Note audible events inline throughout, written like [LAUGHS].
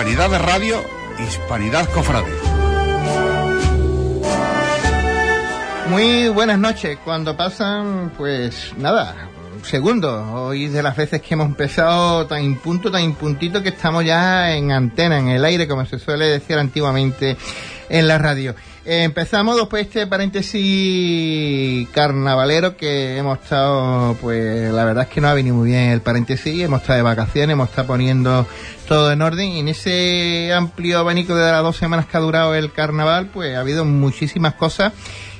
Hispanidad de Radio, Hispanidad Cofrade. Muy buenas noches. Cuando pasan, pues nada, segundos. Hoy de las veces que hemos empezado tan impunto, tan impuntito que estamos ya en antena, en el aire, como se suele decir antiguamente en la radio. Empezamos después este paréntesis carnavalero que hemos estado, pues la verdad es que no ha venido muy bien el paréntesis, hemos estado de vacaciones, hemos estado poniendo todo en orden y en ese amplio abanico de las dos semanas que ha durado el carnaval, pues ha habido muchísimas cosas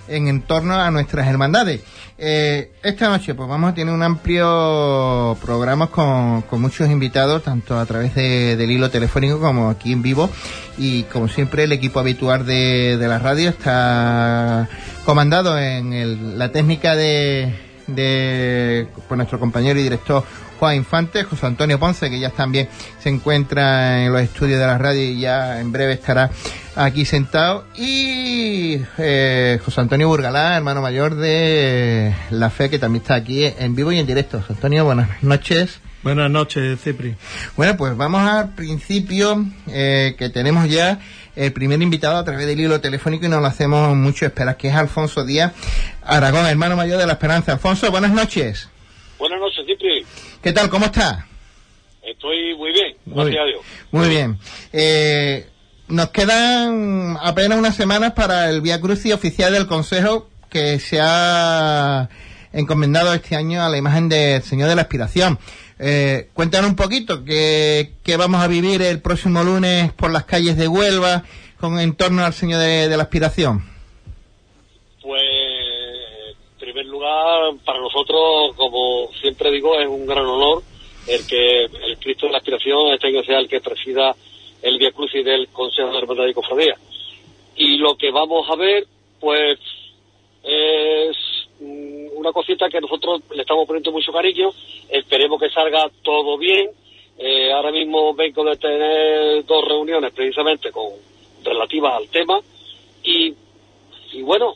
en torno a nuestras hermandades. Eh, esta noche pues vamos a tener un amplio programa con, muchos invitados, tanto a través de, del hilo telefónico como aquí en vivo. Y como siempre el equipo habitual de, de la radio está comandado en el, la técnica de, de por nuestro compañero y director Juan Infante, José Antonio Ponce, que ya también se encuentra en los estudios de la radio y ya en breve estará aquí sentado. Y eh, José Antonio Burgalá, hermano mayor de La Fe, que también está aquí en vivo y en directo. José Antonio, buenas noches. Buenas noches, Cipri. Bueno, pues vamos al principio, eh, que tenemos ya el primer invitado a través del hilo telefónico y nos lo hacemos mucho esperar, que es Alfonso Díaz Aragón, hermano mayor de La Esperanza. Alfonso, buenas noches. Buenas noches, Cipri. ¿Qué tal? ¿Cómo está? Estoy muy bien, gracias a Dios. Muy bien. Eh, nos quedan apenas unas semanas para el Via Crucis oficial del Consejo que se ha encomendado este año a la imagen del Señor de la Aspiración. Eh, cuéntanos un poquito qué vamos a vivir el próximo lunes por las calles de Huelva con en torno al Señor de, la Aspiración. Pues, en primer lugar, para nosotros, como siempre digo, es un gran honor el que el Cristo de la Aspiración este año sea el que presida el Via Crucis del Consejo de Hermandad y Cofradía. Y lo que vamos a ver, pues, es una cosita que nosotros le estamos poniendo mucho cariño. Esperemos que salga todo bien. Eh, ahora mismo vengo de tener dos reuniones precisamente con relativas al tema. Y, y bueno,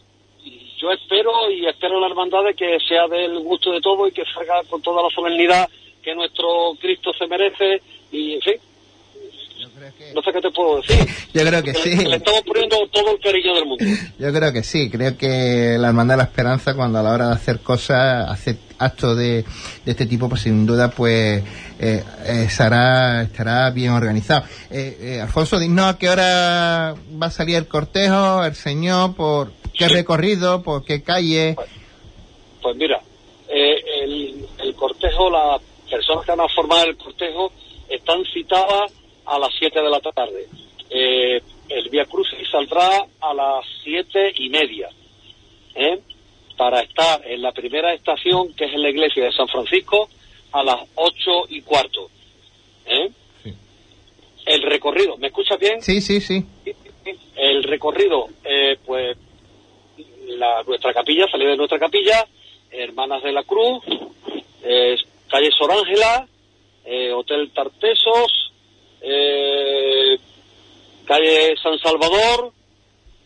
yo espero y espero la hermandad de que sea del gusto de todo y que salga con toda la solemnidad que nuestro Cristo se merece y en fin no sé qué te puedo decir Yo creo que le, sí. le estamos poniendo todo el cariño del mundo [LAUGHS] Yo creo que sí, creo que la Hermandad de la Esperanza cuando a la hora de hacer cosas, hacer actos de, de este tipo, pues sin duda pues eh, eh, estará, estará bien organizado. Eh, eh, Alfonso, dinos a qué hora va a salir el cortejo, el señor, por qué recorrido, por qué calle. pues mira eh, el, el cortejo las personas que van a formar el cortejo están citadas a las 7 de la tarde Eh, el Via Crucis saldrá a las siete y media ¿eh? para estar en la primera estación que es en la iglesia de San Francisco a las ocho y cuarto ¿eh? el recorrido ¿me escuchas bien? Sí, sí, sí. el recorrido, eh, pues la, nuestra capilla, salida de nuestra capilla, Hermanas de la Cruz, calle Sor Ángela, eh, Hotel Tartesos, eh, calle San Salvador,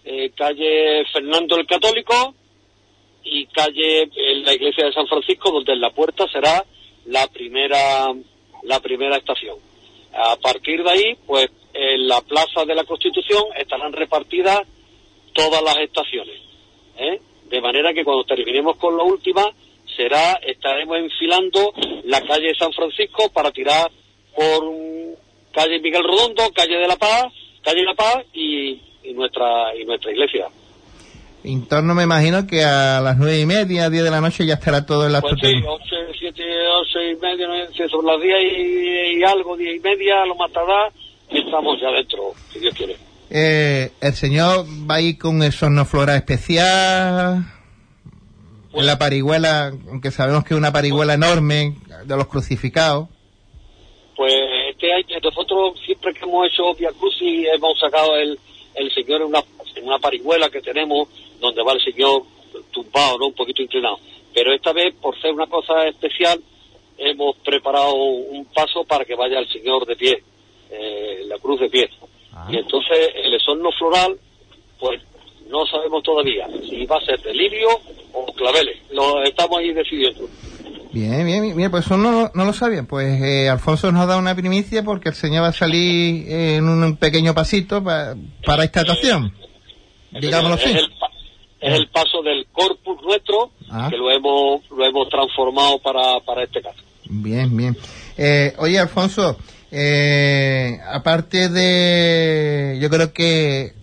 eh, calle Fernando el Católico y calle en la iglesia de San Francisco, donde en la puerta será la primera la primera estación. A partir de ahí, pues en la Plaza de la Constitución estarán repartidas todas las estaciones. ¿eh? De manera que cuando terminemos con la última, será, estaremos enfilando la calle San Francisco para tirar por mm, calle Miguel Redondo, calle de la Paz, calle La Paz y, y nuestra y nuestra iglesia. En torno me imagino que a las nueve y media, diez de la noche ya estará todo el acto. Pues sí, ocho, siete, ocho y media, sobre las diez y, y algo, diez y media, lo más tardar, estamos ya dentro, si Dios quiere. Eh, el señor va a ir con el sonoflora especial, en la parihuela, aunque sabemos que es una parihuela enorme, de los crucificados. Pues este año, nosotros siempre que hemos hecho Via Crucis hemos sacado el, el Señor en una, en una parihuela que tenemos, donde va el Señor tumbado, ¿no? Un poquito inclinado. Pero esta vez, por ser una cosa especial, hemos preparado un paso para que vaya el Señor de pie, eh, la cruz de pie. Y entonces el esorno floral, pues no sabemos todavía si va a ser de lirio o claveles. Lo estamos ahí decidiendo. Bien, bien, bien, pues eso no, no lo sabía. Pues eh, Alfonso nos da una primicia porque el señor va a salir en un pequeño pasito pa- para esta ocasión. Digámoslo es así. es el paso del corpus nuestro Ah. que lo hemos lo hemos transformado para, para este caso. Bien, bien. Eh, oye, Alfonso, eh, aparte de, yo creo que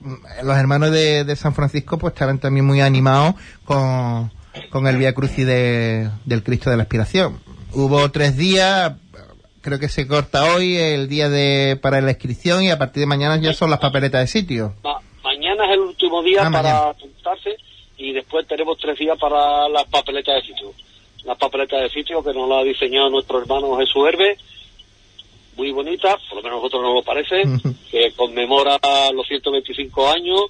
mm, los hermanos de, de San Francisco pues estarán también muy animados con, con el Via Crucis de, del Cristo de la Aspiración. Hubo tres días, creo que se corta hoy el día de para la inscripción y a partir de mañana ya son las papeletas de sitio. Ma- mañana es el último día Ah, para mañana. apuntarse y después tenemos tres días para las papeletas de sitio. Las papeletas de sitio que nos la ha diseñado nuestro hermano Jesús Herbe, muy bonita, por lo menos a nosotros nos lo parece, [LAUGHS] que conmemora los 125 años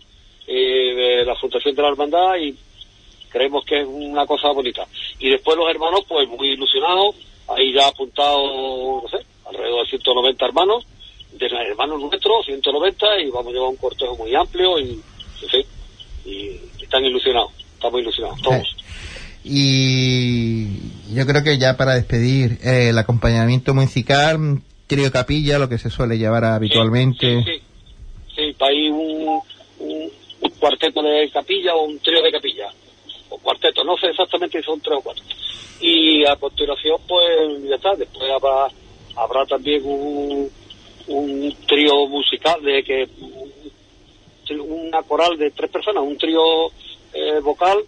eh, de la fundación de la hermandad y creemos que es una cosa bonita. Y después los hermanos, pues muy ilusionados, ahí ya apuntado, no sé, alrededor de 190 hermanos, de hermanos nuestros, 190, y vamos a llevar un cortejo muy amplio y, en fin, y están ilusionados, estamos ilusionados, todos. Y yo creo que ya para despedir, eh, el acompañamiento musical, trío capilla, lo que se suele llevar habitualmente. Sí, sí, sí, para ir un, un, un cuarteto de capilla o un trío de capilla. Cuarteto, no sé exactamente si son tres o cuatro. Y a continuación, pues ya está, después habrá, habrá también un, un trío musical de que una coral de tres personas, un trío eh, vocal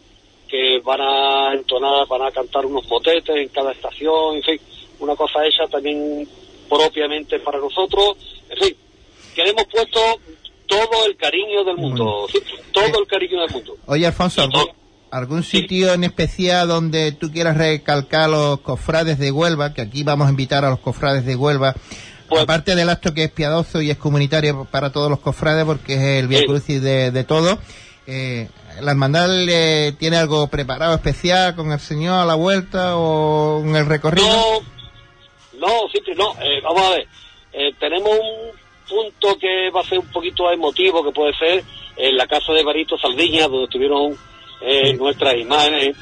que van a entonar, van a cantar unos motetes en cada estación, en fin, una cosa hecha también propiamente para nosotros, en fin, que le hemos puesto todo el cariño del mundo, sí, todo el cariño del mundo. Oye, Alfonso, ¿algún, sitio en especial donde tú quieras recalcar los cofrades de Huelva? Que aquí vamos a invitar a los cofrades de Huelva. Pues- Aparte del acto que es piadoso y es comunitario para todos los cofrades, porque es el Via. Crucis de, de todo, eh, ¿la hermandad le tiene algo preparado especial con el Señor a la vuelta o en el recorrido? No, no, sí, no, eh, vamos a ver, eh, tenemos un punto que va a ser un poquito emotivo, que puede ser en la casa de Barito Saldiña, donde estuvieron eh, nuestras imágenes,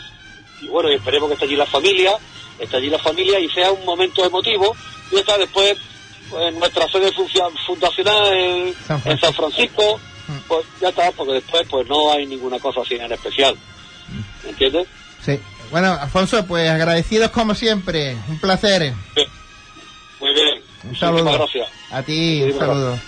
y bueno, esperemos que esté allí la familia, esté allí la familia y sea un momento emotivo, y está después pues, en nuestra sede fundacional en San en San Francisco, Mm. pues ya está, porque después pues no hay ninguna cosa así en especial, Mm. ¿entiendes? Sí. Bueno, Alfonso, pues agradecidos como siempre. Un placer. Muy bien, Un saludo. gracias. A ti, un saludo.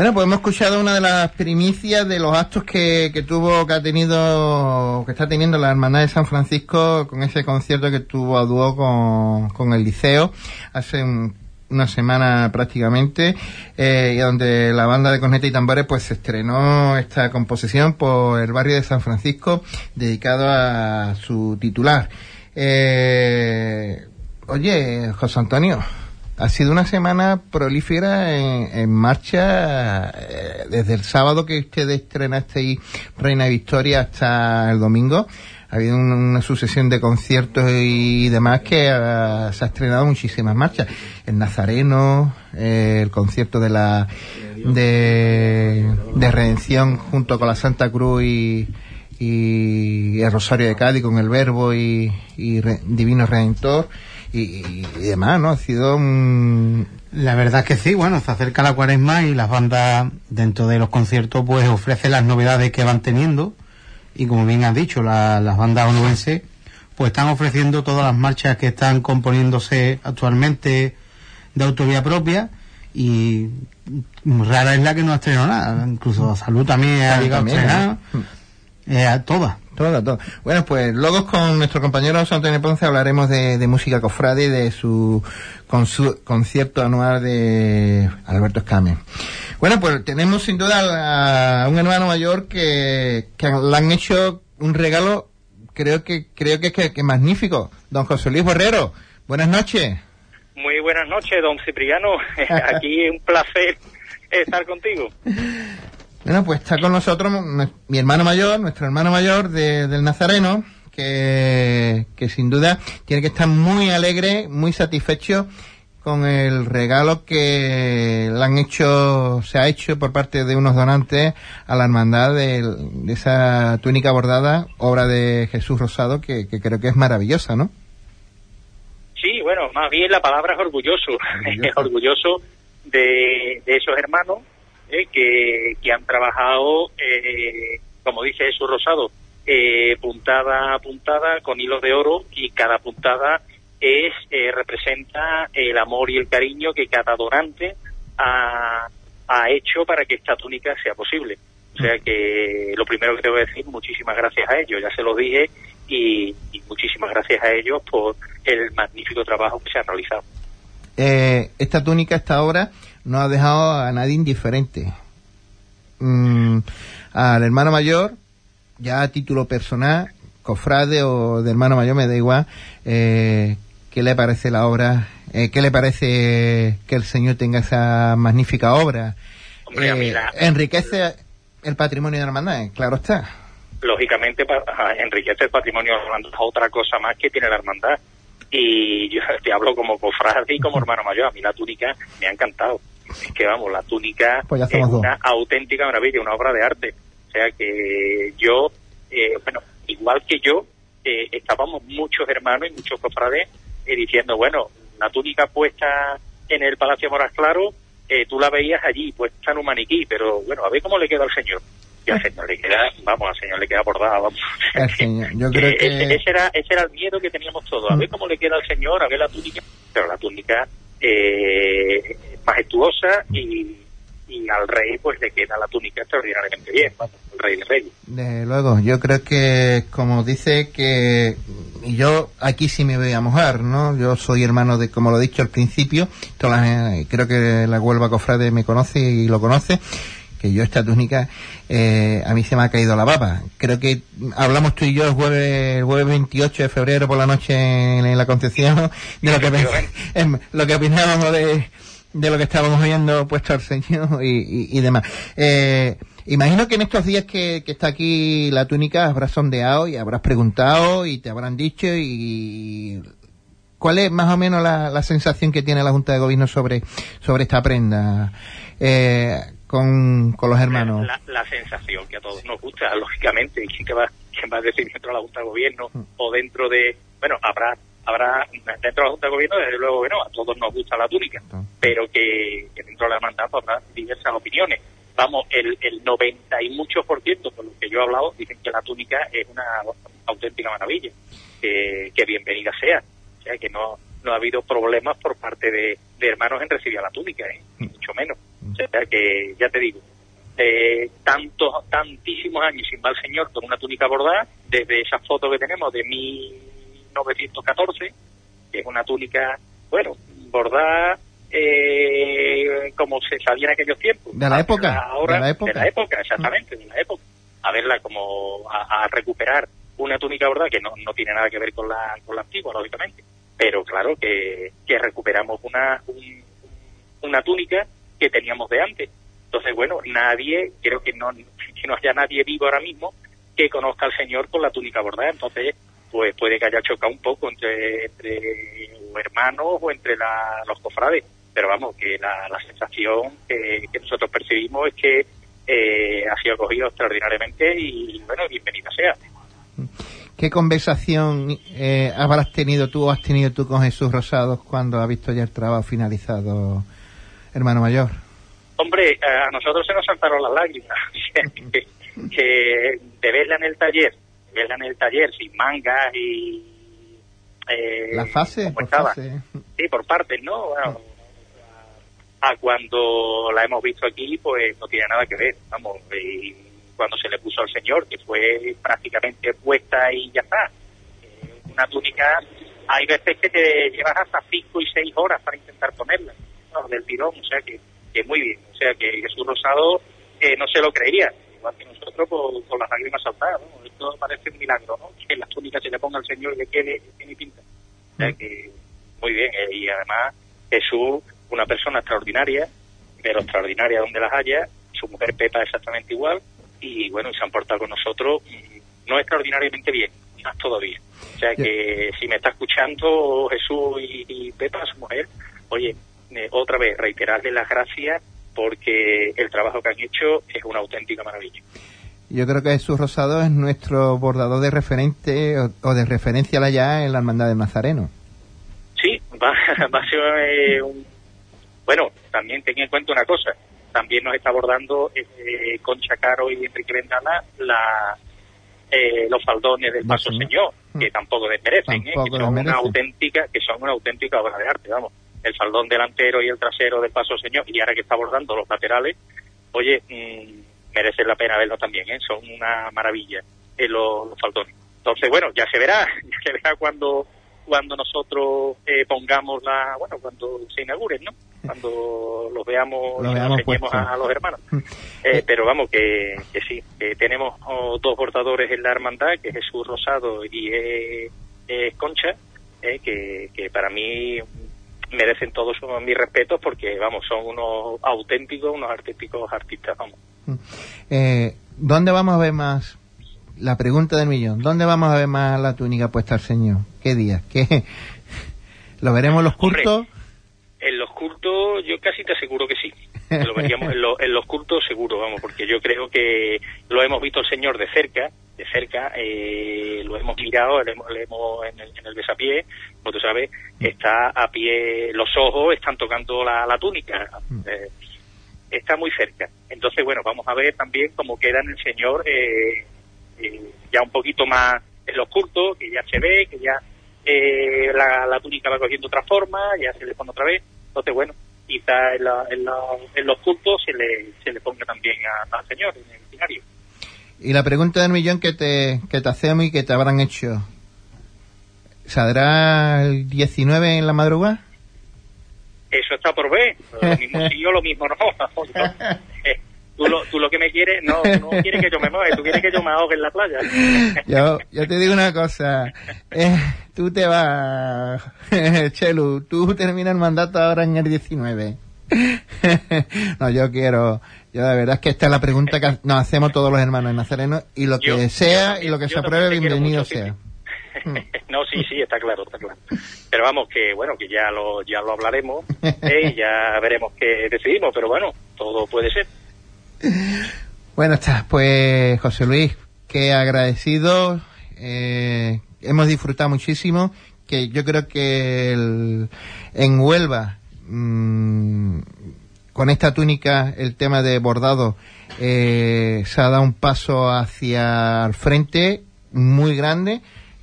Bueno, pues hemos escuchado una de las primicias de los actos que, tuvo, que ha tenido, que está teniendo la Hermandad de San Francisco con ese concierto que tuvo a dúo con, con el Liceo hace una semana prácticamente, eh, y donde la banda de corneta y tambores pues estrenó esta composición por el barrio de San Francisco dedicado a su titular. Eh, oye, José Antonio, ha sido una semana prolífera en, marcha eh, desde el sábado que ustedes estrenasteis Reina Victoria hasta el domingo. Ha habido una sucesión de conciertos y demás que se ha estrenado muchísimas marchas. El Nazareno, eh, el concierto de la de, Redención junto con la Santa Cruz y, el Rosario de Cádiz con el Verbo y, Divino Redentor y, demás, ¿no? Ha sido un... La verdad es que sí, bueno, se acerca la cuaresma y las bandas dentro de los conciertos pues ofrecen las novedades que van teniendo y como bien has dicho, las bandas onubenses pues están ofreciendo todas las marchas que están componiéndose actualmente de autoría propia y rara es la que no ha estrenado nada, incluso Salud también ha llegado a estrenar, eh, todas. Bueno, pues luego con nuestro compañero Antonio Ponce hablaremos de, música cofrade y de su, con su concierto anual de Alberto Escame. Bueno, pues tenemos sin duda a, un hermano mayor que, le han hecho un regalo, creo que creo que es que, magnífico. Don José Luis Borrero, buenas noches. Muy buenas noches, don Cipriano. [LAUGHS] Aquí un placer estar contigo. [LAUGHS] Bueno, pues está con nosotros mi hermano mayor, nuestro hermano mayor del Nazareno, que, que sin duda tiene que estar muy alegre, muy satisfecho con el regalo que le han hecho, se ha hecho por parte de unos donantes a la hermandad de, esa túnica bordada, obra de Jesús Rosado, que, creo que es maravillosa, ¿no? Sí, bueno, más bien la palabra es orgulloso, orgulloso, [LAUGHS] orgulloso de, de esos hermanos eh, que, han trabajado, eh, como dice Jesús Rosado, eh, puntada a puntada con hilos de oro y cada puntada es representa el amor y el cariño que cada donante ha, hecho para que esta túnica sea posible. O sea que lo primero que te voy a decir, muchísimas gracias a ellos, ya se lo dije, y, muchísimas gracias a ellos por el magnífico trabajo que se ha realizado. esta túnica, esta obra, no ha dejado a nadie indiferente. Mm, al hermano mayor, ya a título personal, cofrade o de hermano mayor, me da igual, eh, ¿qué le parece la obra? Eh, ¿Qué le parece que el Señor tenga esa magnífica obra? Eh, enriquece el patrimonio de la hermandad, claro está. Lógicamente, enriquece el patrimonio de la hermandad, otra cosa más que tiene la hermandad. Y yo [LAUGHS] te hablo como cofrade y como hermano mayor, a mí la túnica me ha encantado es que vamos, la túnica pues es una auténtica maravilla, una obra de arte. O sea que yo, eh, bueno, igual que yo, eh, estábamos muchos hermanos y muchos cofrades eh, diciendo, bueno, la túnica puesta en el Palacio Moras Claro, tú la veías allí, puesta en un maniquí, pero bueno, a ver cómo le queda al señor. Y al señor le queda, vamos, al señor le queda bordada, vamos. yo [LAUGHS] creo que... Ese, era, ese era el miedo que teníamos todos, a ver cómo le queda al señor, a ver la túnica, pero la túnica eh, majestuosa y, al rey pues le queda la túnica extraordinariamente bien, el rey de reyes. Desde luego, yo creo que como dice que y yo aquí sí me voy a mojar, ¿no? Yo soy hermano de, como lo he dicho al principio, creo que la Huelva Cofrade me conoce y lo conoce, que yo esta túnica eh, a mí se me ha caído la baba. Creo que hablamos tú y yo el jueves, el jueves 28 de febrero por la noche en, la Concepción de lo que, lo que opinábamos de, de lo que estábamos viendo puesto al Señor y, demás. Eh, imagino que en estos días que, está aquí la túnica habrás sondeado y habrás preguntado y te habrán dicho y ¿cuál es más o menos la, sensación que tiene la Junta de Gobierno sobre, sobre esta prenda eh, con, con, los hermanos? La, sensación que a todos nos gusta, [LAUGHS] lógicamente, y que va, quién va a decir dentro de la Junta de Gobierno mm. o dentro de, bueno, habrá habrá dentro de la Junta de Gobierno, desde luego, bueno, a todos nos gusta la túnica, pero que, dentro de la hermandad habrá diversas opiniones. Vamos, el, el 90 y muchos por ciento, por lo que yo he hablado, dicen que la túnica es una auténtica maravilla, que, bienvenida sea. O sea, que no, no ha habido problemas por parte de, hermanos en recibir la túnica, ¿eh? mucho menos. O sea que, ya te digo, eh, tantos, tantísimos años sin va el señor con una túnica bordada, desde esa foto que tenemos de 1914, que es una túnica, bueno, bordada eh, como se sabía en aquellos tiempos. De la época. Ahora, de la época. de la época, exactamente, de la época. A verla como a, a recuperar una túnica bordada que no, no tiene nada que ver con la, con la antigua, lógicamente. Pero claro que, que recuperamos una, un- una túnica que teníamos de antes. Entonces, bueno, nadie, creo que no, que no haya nadie vivo ahora mismo que conozca al Señor con la túnica bordada. Entonces, pues puede que haya chocado un poco entre, entre hermanos o entre la- los cofrades. Pero vamos, que la, la sensación que, nosotros percibimos es que eh, ha sido acogido extraordinariamente y, bueno, bienvenida sea. ¿Qué conversación eh, habrás tenido tú o has tenido tú con Jesús Rosados cuando ha visto ya el trabajo finalizado, hermano mayor? Hombre, a nosotros se nos saltaron las lágrimas. [LAUGHS] que, que de verla en el taller, de verla en el taller sin mangas y... Eh, La fase, como por estaba. fase. Sí, por partes, ¿no? Bueno, a cuando la hemos visto aquí, pues no tiene nada que ver, vamos. Y cuando se le puso al señor, que fue prácticamente puesta y ya está. Eh, una túnica, hay veces que te llevas hasta cinco y seis horas para intentar ponerla, del tirón, o sea que, que muy bien. O sea que Jesús Rosado eh, no se lo creía, igual que nosotros con, con las lágrimas saltadas, ¿no? Esto parece un milagro, ¿no? Que la túnica se le ponga al señor que tiene pinta. O sea que muy bien, eh, y además Jesús, una persona extraordinaria, pero extraordinaria donde las haya, su mujer Pepa exactamente igual, y bueno, y se han portado con nosotros mm, no extraordinariamente bien, más todavía. O sea que si me está escuchando Jesús y, y Pepa, su mujer, oye, eh, otra vez reiterarle las gracias porque el trabajo que han hecho es una auténtica maravilla. Yo creo que Jesús Rosado es nuestro bordador de referente o, o de referencia ya en la Hermandad del Nazareno. Sí, va, [LAUGHS] va a ser eh, un... Bueno, también ten en cuenta una cosa. También nos está abordando eh, Concha Caro y Enrique Vendala la, eh, los faldones del Paso Señor. Que tampoco desmerecen, ¿eh? Tampoco que son una auténtica, que son una auténtica obra de arte, vamos. El faldón delantero y el trasero del Paso Señor, y ahora que está abordando los laterales, oye, mm, merecen la pena verlo también, ¿eh? Son una maravilla eh, los, los faldones. Entonces, bueno, ya se verá, [LAUGHS] ya se verá cuando cuando nosotros eh, pongamos la, bueno, cuando se inauguren, ¿no? Cuando los veamos, Los y enseñemos a, a los hermanos. Eh, pero vamos, que, que sí, que tenemos oh, dos bordadores en la hermandad, que es Jesús Rosado y es, es Concha, eh, que, que para mí merecen todos mis respetos porque, vamos, son unos auténticos, unos artísticos artistas, vamos. Eh, ¿Dónde vamos a ver más? La pregunta del millón. ¿Dónde vamos a ver más la túnica puesta al Señor? ¿Qué día? ¿Qué? [LAUGHS] ¿Lo veremos en los Hombre, cultos? En los cultos, yo casi te aseguro que sí. Que Lo veríamos en, lo- en los cultos seguro, vamos, porque yo creo que lo hemos visto el Señor de cerca, de cerca, eh, lo hemos mirado, le hemos, hemos- en, el, en el besapié, como tú sabes, está a pie, los ojos están tocando la, la túnica, eh, está muy cerca. Entonces, bueno, vamos a ver también cómo queda en el Señor eh, eh, ya un poquito más en los cultos, que ya se ve, que ya eh, la, la túnica va cogiendo otra forma, ya se le pone otra vez. Entonces, bueno, quizá en, la- en, en los cultos se le, se le ponga también al Señor en el escenario. Y la pregunta del millón que te, que te hacemos y que te habrán hecho. ¿Saldrá el 19 en la madrugada? Eso está por ver. Lo [LAUGHS] mismo sí o lo mismo no. [LAUGHS] Tú lo, tú lo que me quieres, no, tú no quieres que yo me mueva, tú quieres que yo me ahogue en la playa. [LAUGHS] Yo, yo te digo una cosa. Eh, tú te vas, Chelu, tú terminas el mandato ahora en el 19. no, yo quiero, yo la verdad es que esta es la pregunta que nos hacemos todos los hermanos en Nazareno y lo que Yo- sea yo y lo que se yo apruebe, bienvenido mucho, sí, sea. [LAUGHS] no, sí, sí, está claro, está claro. Pero vamos, que bueno, que ya lo, ya lo hablaremos eh, y ya veremos qué decidimos, pero bueno, todo puede ser. Bueno, está, pues José Luis, que agradecido, eh, hemos disfrutado muchísimo, que yo creo que el- en Huelva, mm, con esta túnica, el tema de bordado, eh, se ha dado un paso hacia el frente muy grande,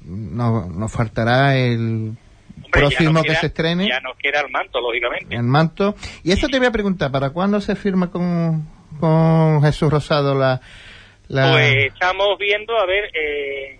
nos, nos faltará el próximo que se estrene. Ya nos queda el manto, lógicamente. El manto. Y esto te voy a preguntar, ¿para cuándo se firma con, con Jesús Rosado la, la... Pues estamos viendo, a ver, eh,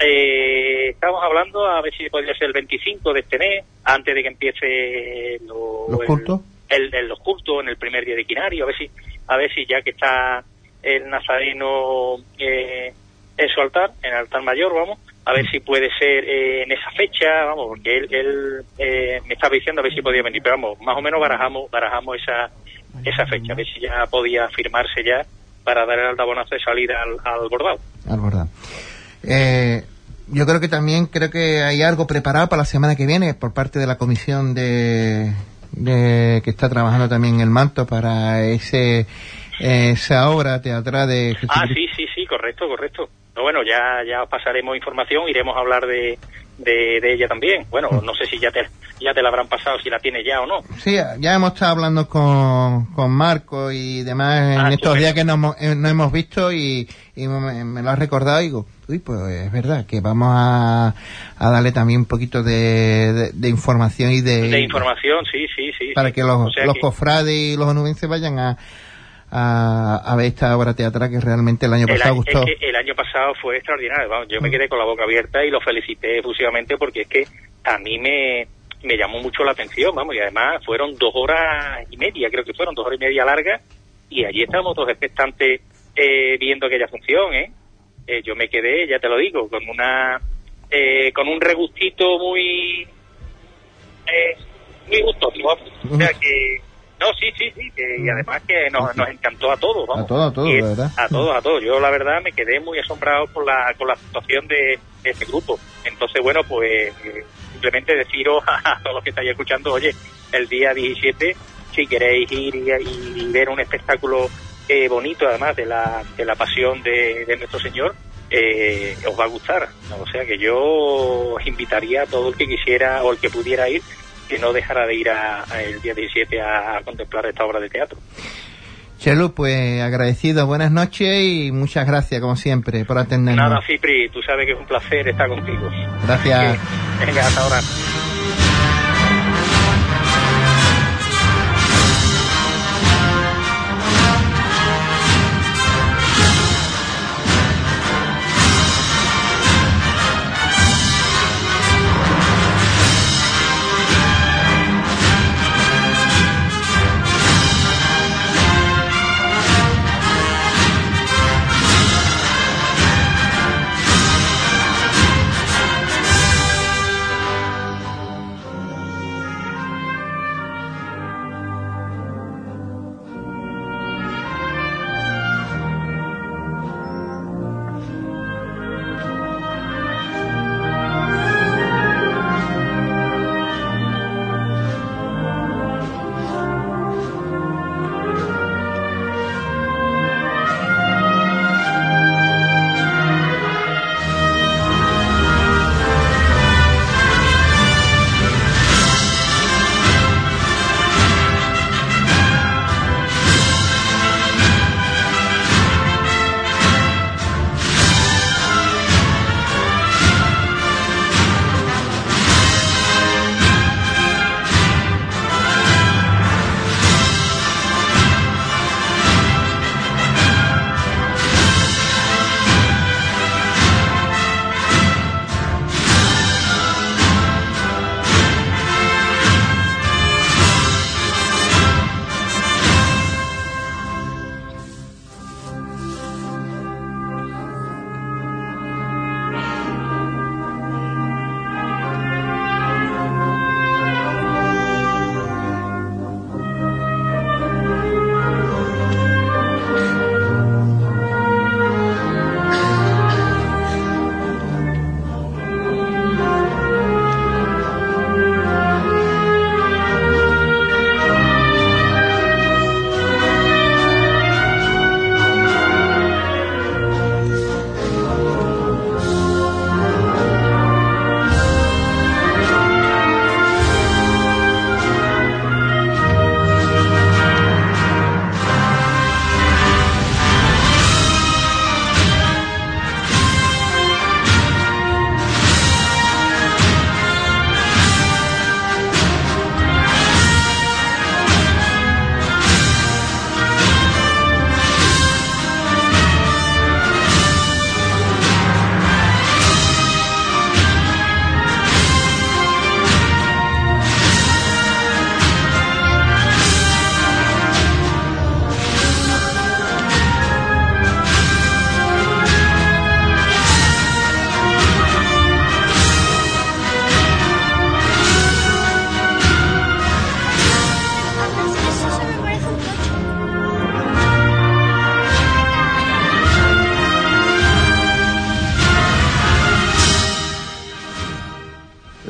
eh, estamos hablando a ver si podría ser el 25 de este mes, antes de que empiece lo, los cultos. El, el, los cultos en el primer día de Quinario, a ver si, a ver si ya que está el nazareno eh, en su altar, en el altar mayor, vamos, a ver si puede ser eh, en esa fecha, vamos, porque él, él eh, me estaba diciendo a ver si podía venir, pero vamos, más o menos barajamos, barajamos esa, esa fecha, a ver si ya podía firmarse ya para dar el altabonazo de salida al, al bordado. Al bordado. Eh, yo creo que también creo que hay algo preparado para la semana que viene por parte de la comisión de, de que está trabajando también en el manto para ese esa obra teatral de Ah, sí, sí, sí, correcto, correcto. No, bueno, ya ya os pasaremos información, iremos a hablar de, de, de ella también. Bueno, no sé si ya te, ya te la habrán pasado, si la tiene ya o no. Sí, ya hemos estado hablando con, con Marco y demás en Ah, estos días que nos, hemos- eh, no hemos visto y, y me, me lo has recordado y digo, uy, pues es verdad que vamos a, a darle también un poquito de, de, de información y de, De información, sí, sí, sí. para sí. que los, O sea los que cofrades y los onubenses vayan a, a, a ver esta obra teatral que realmente el año el pasado año, gustó. es que el año pasado fue extraordinario. Vamos, yo me quedé con la boca abierta y lo felicité efusivamente porque es que a mí me, me llamó mucho la atención, vamos, y además fueron dos horas y media, creo que fueron dos horas y media largas, y allí estábamos todos expectantes eh, viendo aquella función, ¿eh? Eh, Yo me quedé, ya te lo digo, con una eh, con un regustito muy eh, muy gustoso, vamos. O sea que no, sí, sí, sí, que, y además que nos, nos encantó a todos, vamos. A todos, a todos, verdad. A todos, a todos. Yo la verdad me quedé muy asombrado con la, con la actuación de, de este grupo. Entonces, bueno, pues eh, simplemente deciros [LAUGHS] a, todos los que estáis escuchando, oye, el día 17, si queréis ir y, y ver un espectáculo eh, bonito, además de la, de la pasión de, de nuestro Señor, eh, os va a gustar. O sea que yo os invitaría a todo el que quisiera o el que pudiera ir, que no dejara de ir a, a el día 17 a, a contemplar esta obra de teatro. Chelu, pues agradecido, buenas noches y muchas gracias como siempre por atendernos. Nada, Cipri, tú sabes que es un placer estar contigo. Gracias. Venga, hasta ahora.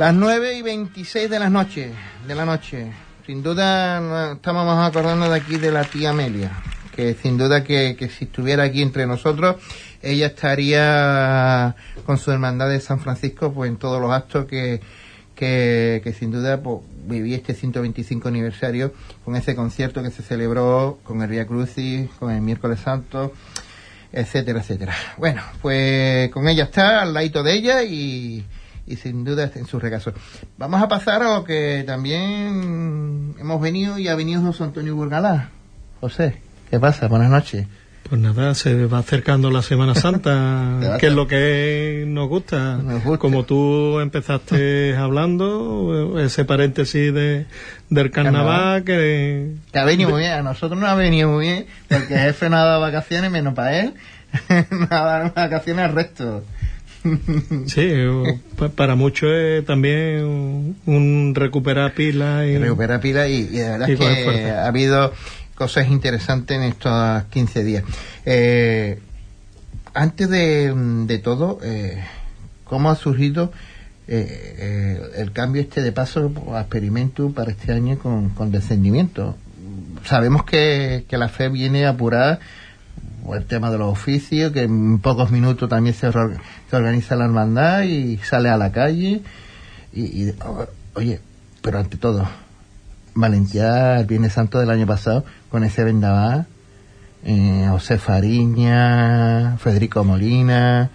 Las 9 y 26 de la noche, de la noche. Sin duda estamos acordando de aquí de la tía Amelia, que sin duda que, que si estuviera aquí entre nosotros, ella estaría con su hermandad de San Francisco pues en todos los actos que, que, que sin duda pues, viví este 125 aniversario con ese concierto que se celebró con el Via Crucis, con el Miércoles Santo, etcétera, etcétera. Bueno, pues con ella está, al ladito de ella y, y sin duda está en su regazo. Vamos a pasar a lo que también hemos venido y ha venido José Antonio Burgalá. José, ¿qué pasa? Buenas noches. Pues nada, se va acercando la Semana [LAUGHS] Santa, que es lo que nos gusta. Nos gusta. Como tú empezaste [LAUGHS] hablando, ese paréntesis de, del carnaval, que... Que ha venido muy bien, a nosotros nos ha venido muy bien, porque el jefe no ha dado vacaciones, menos para él, [LAUGHS] no ha dado vacaciones al resto. Sí, pa- para muchos es también un, recuperar pilas y... recupera pila y, y de verdad Y es que fuerza. ha habido cosas interesantes en estos 15 días. Eh, antes de, de todo, eh, ¿cómo ha surgido eh, eh, el cambio este de paso a experimento para este año con, con descendimiento? Sabemos que, que la fe viene apurada por el tema de los oficios, que en pocos minutos también se, se organiza la hermandad y sale a la calle. Y, oye, pero ante todo, valentía el Viernes Santo del año pasado con ese vendaval, eh, José Fariña, Federico Molina,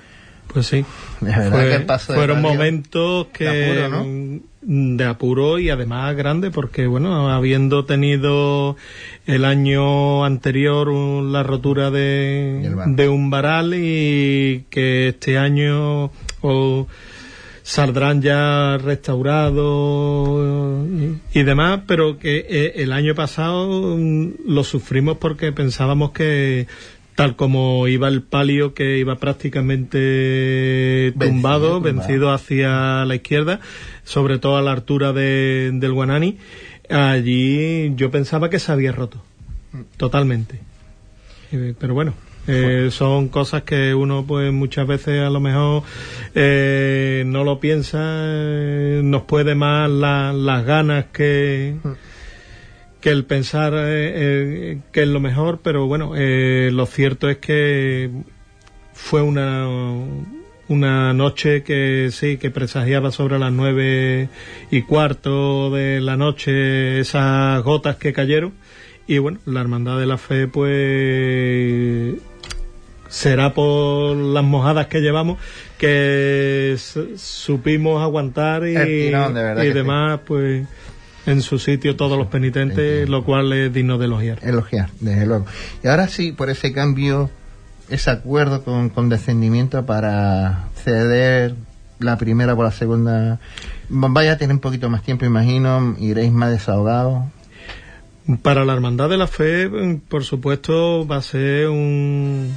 Pues sí. de verdad Fue- que el paso de fueron momentos que de apuro, ¿no? de apuro y además grande porque bueno habiendo tenido el año anterior un- la rotura de, de un varal y que este año o saldrán ya restaurados y, y demás, pero que eh, el año pasado mm, lo sufrimos porque pensábamos que tal como iba el palio que iba prácticamente tumbado, vencido hacia la izquierda, sobre todo a la altura de- del Guanani, allí yo pensaba que se había roto, totalmente. Eh, Pero bueno, eh, son cosas que uno pues muchas veces a lo mejor eh, no lo piensa, eh, nos puede más la- las ganas que que el pensar eh, eh, que es lo mejor, pero bueno, eh, lo cierto es que fue una una noche que sí, que presagiaba sobre las nueve y cuarto de la noche esas gotas que cayeron y bueno, la hermandad de la fe pues será por las mojadas que llevamos que supimos aguantar y, El tirón, de verdad y sí. demás pues en su sitio todos los penitentes, lo cual es digno de elogiar. elogiar, desde luego. Y ahora sí, por ese cambio, ese acuerdo con, descendimiento para ceder la primera por la segunda, vaya a tener un poquito más tiempo, imagino, iréis más desahogados. Para la Hermandad de la Fe, por supuesto, va a ser un,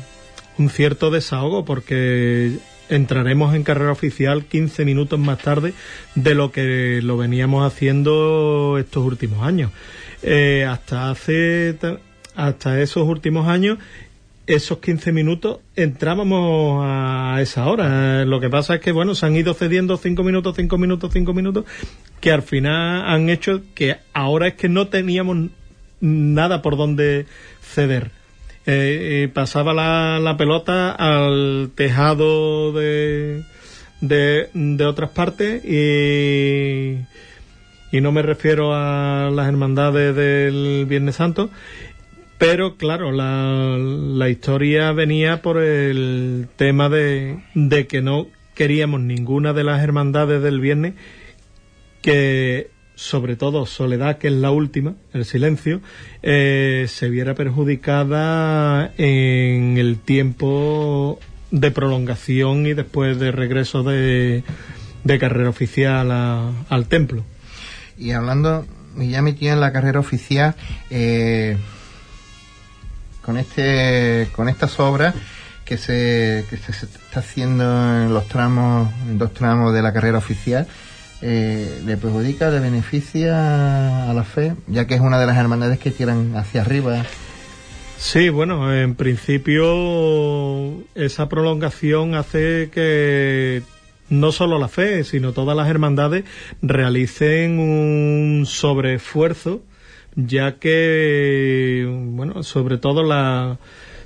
un cierto desahogo porque entraremos en carrera oficial 15 minutos más tarde de lo que lo veníamos haciendo estos últimos años. Eh, hasta hace ta- hasta esos últimos años esos 15 minutos entrábamos a esa hora. Lo que pasa es que, bueno, se han ido cediendo 5 minutos, 5 minutos, 5 minutos, que al final han hecho que ahora es que no teníamos nada por donde ceder. Eh, eh, pasaba la, pelota al tejado de, de, de otras partes y, y no me refiero a las hermandades del Viernes Santo, pero claro, la, la historia venía por el tema de, de que no queríamos ninguna de las hermandades del viernes que sobre todo Soledad, que es la última, el silencio, eh, se viera perjudicada en el tiempo de prolongación y después de regreso de, de carrera oficial a- al templo. Y hablando, ya metido en la carrera oficial, eh, con este, con estas obras que se, que se está haciendo en los tramos, en dos tramos de la carrera oficial, eh, le perjudica, le beneficia a la fe, ya que es una de las hermandades que tiran hacia arriba. Sí, bueno, en principio esa prolongación hace que no solo la fe, sino todas las hermandades realicen un sobreesfuerzo, ya que, bueno, sobre todo la,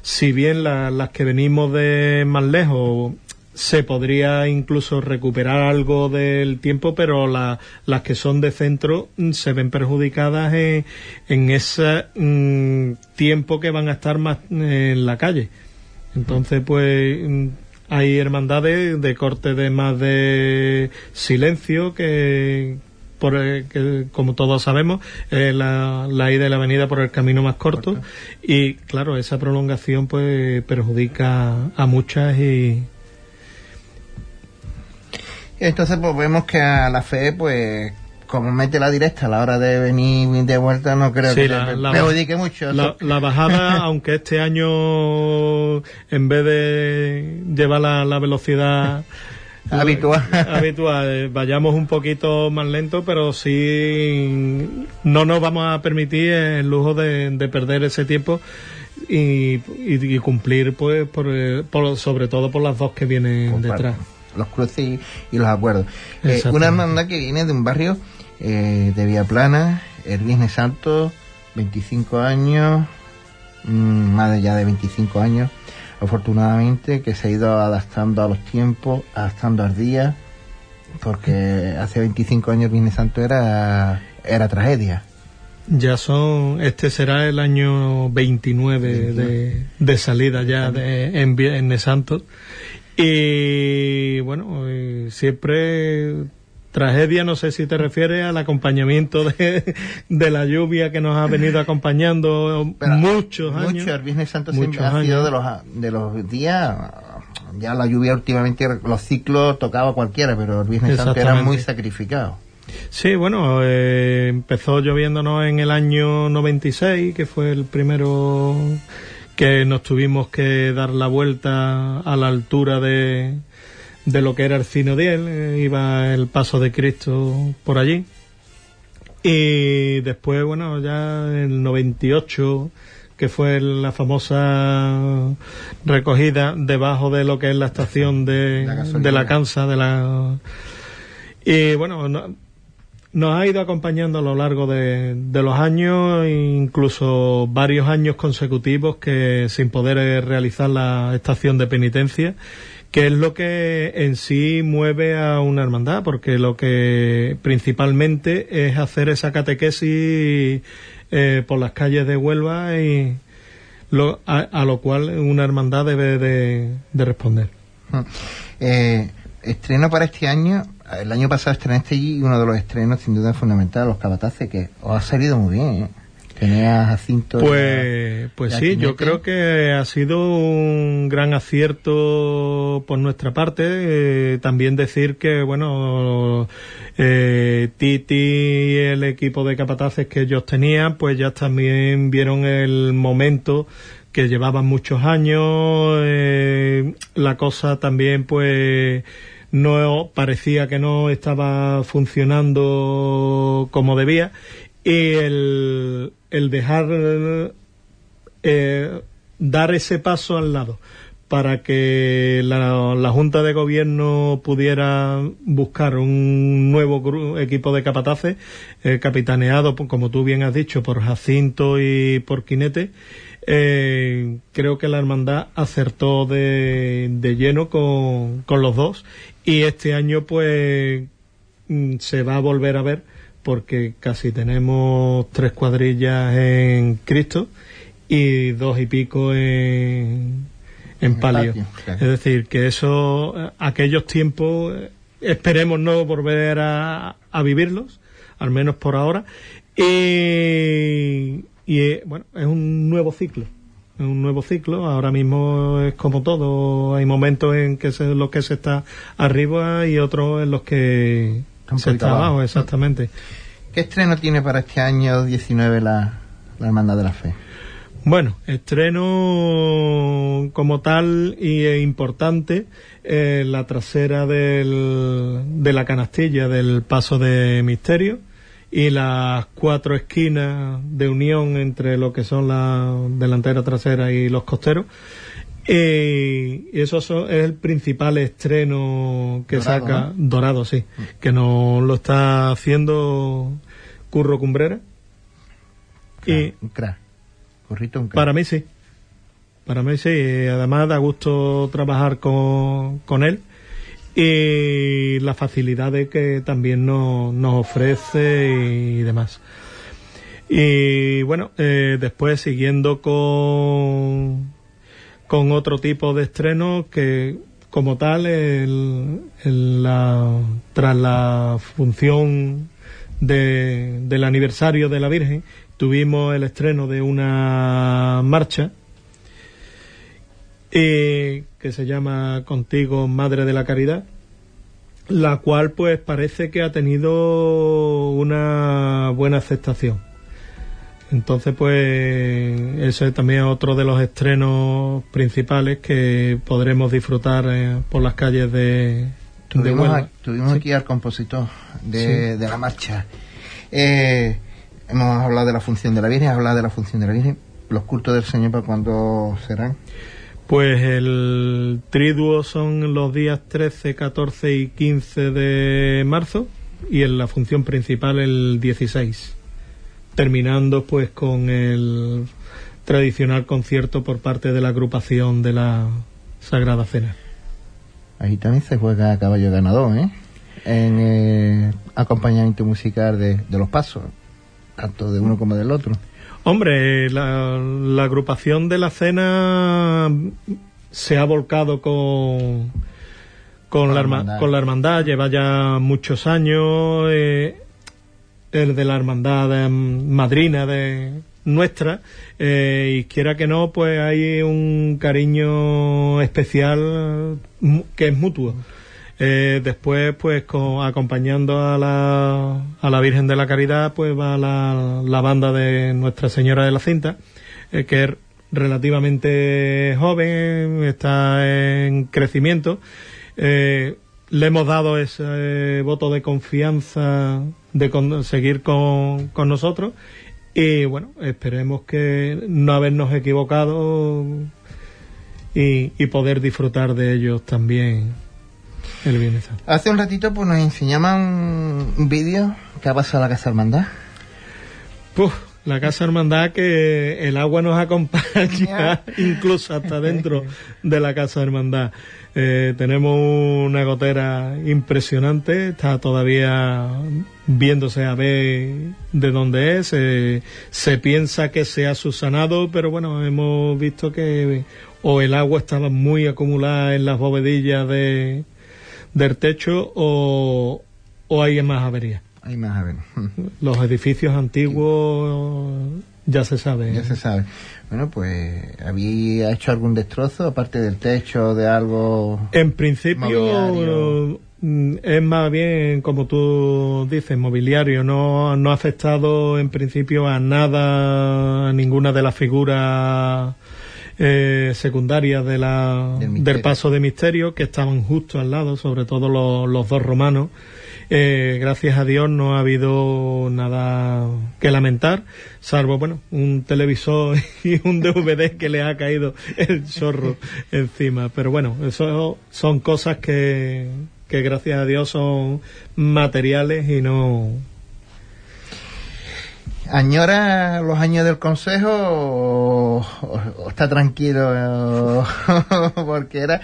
si bien las que venimos de más lejos se podría incluso recuperar algo del tiempo, pero las que son de centro mm, se ven perjudicadas en, ese mm, tiempo que van a estar más en la calle. Entonces, pues mm, hay hermandades de corte de más de silencio que, por que, como todos sabemos, la, la, ida y la venida por el camino más corto. Y claro, esa prolongación pues perjudica a muchas y, entonces pues vemos que a la fe pues como mete la directa a la hora de venir de vuelta no creo que la, me mucho. La, bajada, [LAUGHS] aunque este año en vez de llevar la, velocidad [LAUGHS] habitual. [LAUGHS] habitual, eh, vayamos un poquito más lento, pero sí no nos vamos a permitir el lujo de, perder ese tiempo y, cumplir pues por, sobre todo por las dos que vienen detrás los cruces y, los acuerdos. Eh, una hermandad que viene de un barrio eh, de Vía Plana, el Viernes Santo, 25 años, mm, más de ya de 25 años, afortunadamente, que se ha ido adaptando a los tiempos, adaptando al día, porque hace 25 años el Viernes Santo era, era tragedia. Ya son, este será el año 29 de, de salida ya de, en Viernes Santo y bueno, eh, siempre tragedia, no sé si te refieres al acompañamiento de, [LAUGHS] de la lluvia que nos ha venido acompañando muchos años. Mucho, el Viernes Santo siempre ha sido de los, de los días, ya la lluvia últimamente, los ciclos tocaba cualquiera, pero el Viernes Santo era muy sacrificado. Sí, bueno, eh, empezó lloviéndonos en el año 96, que fue el primero que nos tuvimos que dar la vuelta a la altura de, de lo que era el Cino de él, eh, iba el paso de Cristo por allí. Y después, bueno, ya en el 98, que fue la famosa recogida debajo de lo que es la estación de la, de la Cansa, de la... Y bueno, nos ha ido acompañando a lo largo de, los años, incluso varios años consecutivos que sin poder eh, realizar la estación de penitencia, que es lo que en sí mueve a una hermandad, porque lo que principalmente es hacer esa catequesis eh, por las calles de Huelva y a, lo cual una hermandad debe de, responder. Eh, estreno para este año el año pasado estrenaste y uno de los estrenos sin duda fundamental, Los Cabataces, que os ha salido muy bien, ¿eh? Tenías Jacinto. Pues, pues sí, yo creo que ha sido un gran acierto por nuestra parte. Eh, también decir que, bueno, eh, Titi y el equipo de capataces que ellos tenían, pues ya también vieron el momento que llevaban muchos años. Eh, la cosa también, pues no parecía que no estaba funcionando como debía. Y el, el dejar eh, dar ese paso al lado para que la, la, Junta de Gobierno pudiera buscar un nuevo equipo de capataces, eh, capitaneado, como tú bien has dicho, por Jacinto y por Quinete, eh, creo que la hermandad acertó de, de lleno con, con los dos y este año pues mm, se va a volver a ver porque casi tenemos tres cuadrillas en Cristo y dos y pico en, en palio. Es decir, que eso, aquellos tiempos, esperemos no volver a, a vivirlos, al menos por ahora. Y, y eh, bueno, es un nuevo ciclo un nuevo ciclo. Ahora mismo es como todo. Hay momentos en que se, los que se está arriba y otros en los que se está abajo, exactamente. ¿Qué estreno tiene para este año 19 la, la Hermandad de la Fe? Bueno, estreno como tal y importante eh, la trasera del, de la canastilla del Paso de Misterio y las cuatro esquinas de unión entre lo que son la delantera, trasera y los costeros. Y eso son- es el principal estreno que Dorado, saca ¿no? Dorado, sí, que nos lo está haciendo Curro Cumbrera. Y Un crack. Currito un crack. para mí sí, para mí sí, además da gusto trabajar con, con él y las facilidades que también nos, nos ofrece y demás. Y bueno, eh, después siguiendo con, con otro tipo de estreno que como tal la- tras la función de- del aniversario de la Virgen tuvimos el estreno de una marcha eh, que se llama Contigo Madre de la Caridad la cual pues parece que ha tenido una buena aceptación. Entonces pues eso es también otro de los estrenos principales que podremos disfrutar eh, por las calles de, Tuvimos, a- tuvimos Sí. aquí al compositor de, de la marcha. Eh, hemos hablado de la función de la Virgen, hablado de la función de la Virgen. Los cultos del Señor, ¿para cuándo serán? Pues el triduo son los días 13, 14 y 15 de marzo y en la función principal el 16. Terminando pues con el tradicional concierto por parte de la agrupación de la Sagrada Cena. Ahí también se juega a caballo ganador, ¿eh? En eh, acompañamiento musical de, de los pasos, tanto de uno como del otro. Hombre, la, la agrupación de la cena se ha volcado con, con, Con la, la herma- hermandad. con la hermandad, lleva ya muchos años, eh, el de la hermandad eh, madrina de nuestra, eh, y quiera que no, pues hay un cariño especial eh, que es mutuo. Eh, después, pues, con- acompañando a la, a la Virgen de la Caridad, pues va la, la banda de Nuestra Señora de la Cinta, eh, que es relativamente joven, está en crecimiento. Eh, le hemos dado ese voto de confianza de con- seguir con, con nosotros y bueno, esperemos que no habernos equivocado y poder disfrutar de ellos también el Viernes Santo. Hace un ratito pues nos enseñaban un vídeo que ha pasado a la Casa Hermandad. Puf, la Casa Hermandad que el agua nos acompaña [LAUGHS] incluso hasta dentro [LAUGHS] de la Casa Hermandad. Eh, tenemos una gotera impresionante, está todavía viéndose a ver de dónde es. eh, se piensa que se ha subsanado, pero bueno, hemos visto que o el agua estaba muy acumulada en las bovedillas de, del techo o, o hay más averías. Hay más a ver. [LAUGHS] Los edificios antiguos ya se sabe. Ya se sabe. Bueno, pues había hecho algún destrozo aparte del techo de algo. En principio mm, es más bien, como tú dices, mobiliario. No, no ha afectado en principio a nada, a ninguna de las figuras eh, secundarias de la, Del paso de misterio que estaban justo al lado, sobre todo los, los dos romanos. Eh, gracias a Dios no ha habido nada que lamentar, salvo, bueno, un televisor [LAUGHS] y un DVD que le ha caído el chorro [LAUGHS] encima. Pero bueno, eso son cosas que, que gracias a Dios son materiales y no... ¿Añora los años del consejo o, o- o está tranquilo? [LAUGHS] Porque era,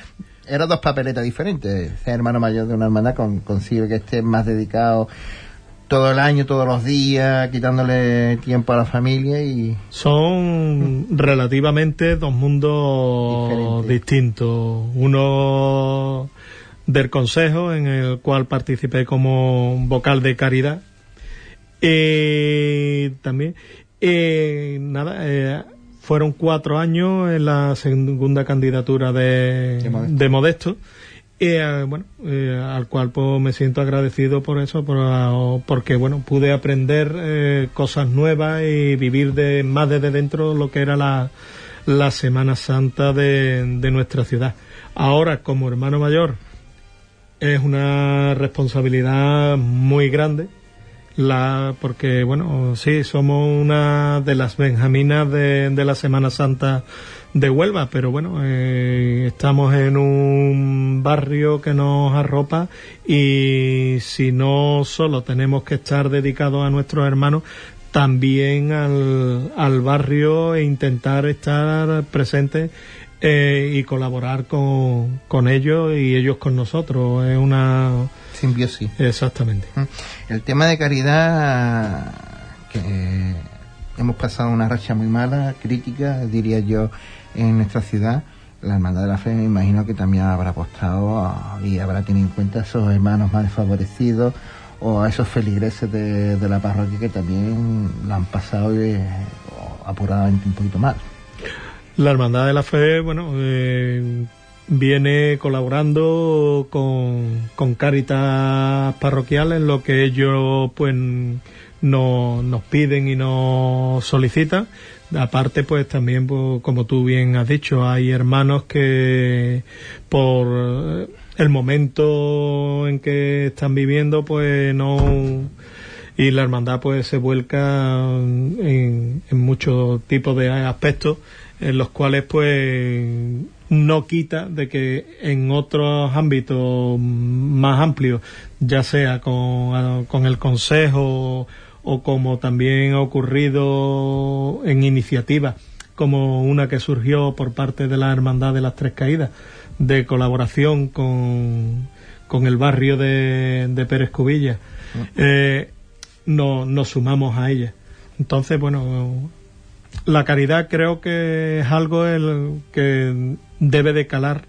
era dos papeletas diferentes. Ser hermano mayor de una hermana con, consigue que esté más dedicado todo el año, todos los días, quitándole tiempo a la familia y Son relativamente dos mundos Diferentes. distintos. Uno del Consejo, en el cual participé como vocal de caridad. Y también, eh, nada, eh, fueron cuatro años en la segunda candidatura de, De Modesto. de Modesto. Y, eh, bueno, eh, al cual pues, me siento agradecido por eso, por, porque bueno, pude aprender eh, cosas nuevas y vivir de más desde dentro lo que era la, la Semana Santa de, de nuestra ciudad. Ahora, como hermano mayor, es una responsabilidad muy grande la porque bueno sí somos una de las benjaminas de, de la Semana Santa de Huelva pero bueno eh, estamos en un barrio que nos arropa y si no solo tenemos que estar dedicados a nuestros hermanos también al, al barrio e intentar estar presentes eh, y colaborar con, con ellos y ellos con nosotros. Es una Simbiosis. exactamente El tema de caridad, que hemos pasado una racha muy mala, crítica, diría yo, en nuestra ciudad. La Hermandad de la Fe me imagino que también habrá apostado y habrá tenido en cuenta a esos hermanos más desfavorecidos o a esos feligreses de, de la parroquia que también la han pasado eh, apuradamente un poquito mal. La Hermandad de la Fe, bueno, eh, viene colaborando con, con Cáritas parroquiales, lo que ellos pues no- nos piden y nos solicitan. Aparte, pues también, pues, como tú bien has dicho, hay hermanos que por el momento en que están viviendo, pues no y la hermandad pues se vuelca en, en muchos tipos de aspectos en los cuales pues no quita de que en otros ámbitos más amplios ya sea con, con el consejo o como también ha ocurrido en iniciativas como una que surgió por parte de la hermandad de las tres caídas de colaboración con, con el barrio de, de Pérez Cubilla eh, no, nos sumamos a ella. Entonces, bueno, la caridad creo que es algo el que debe de calar.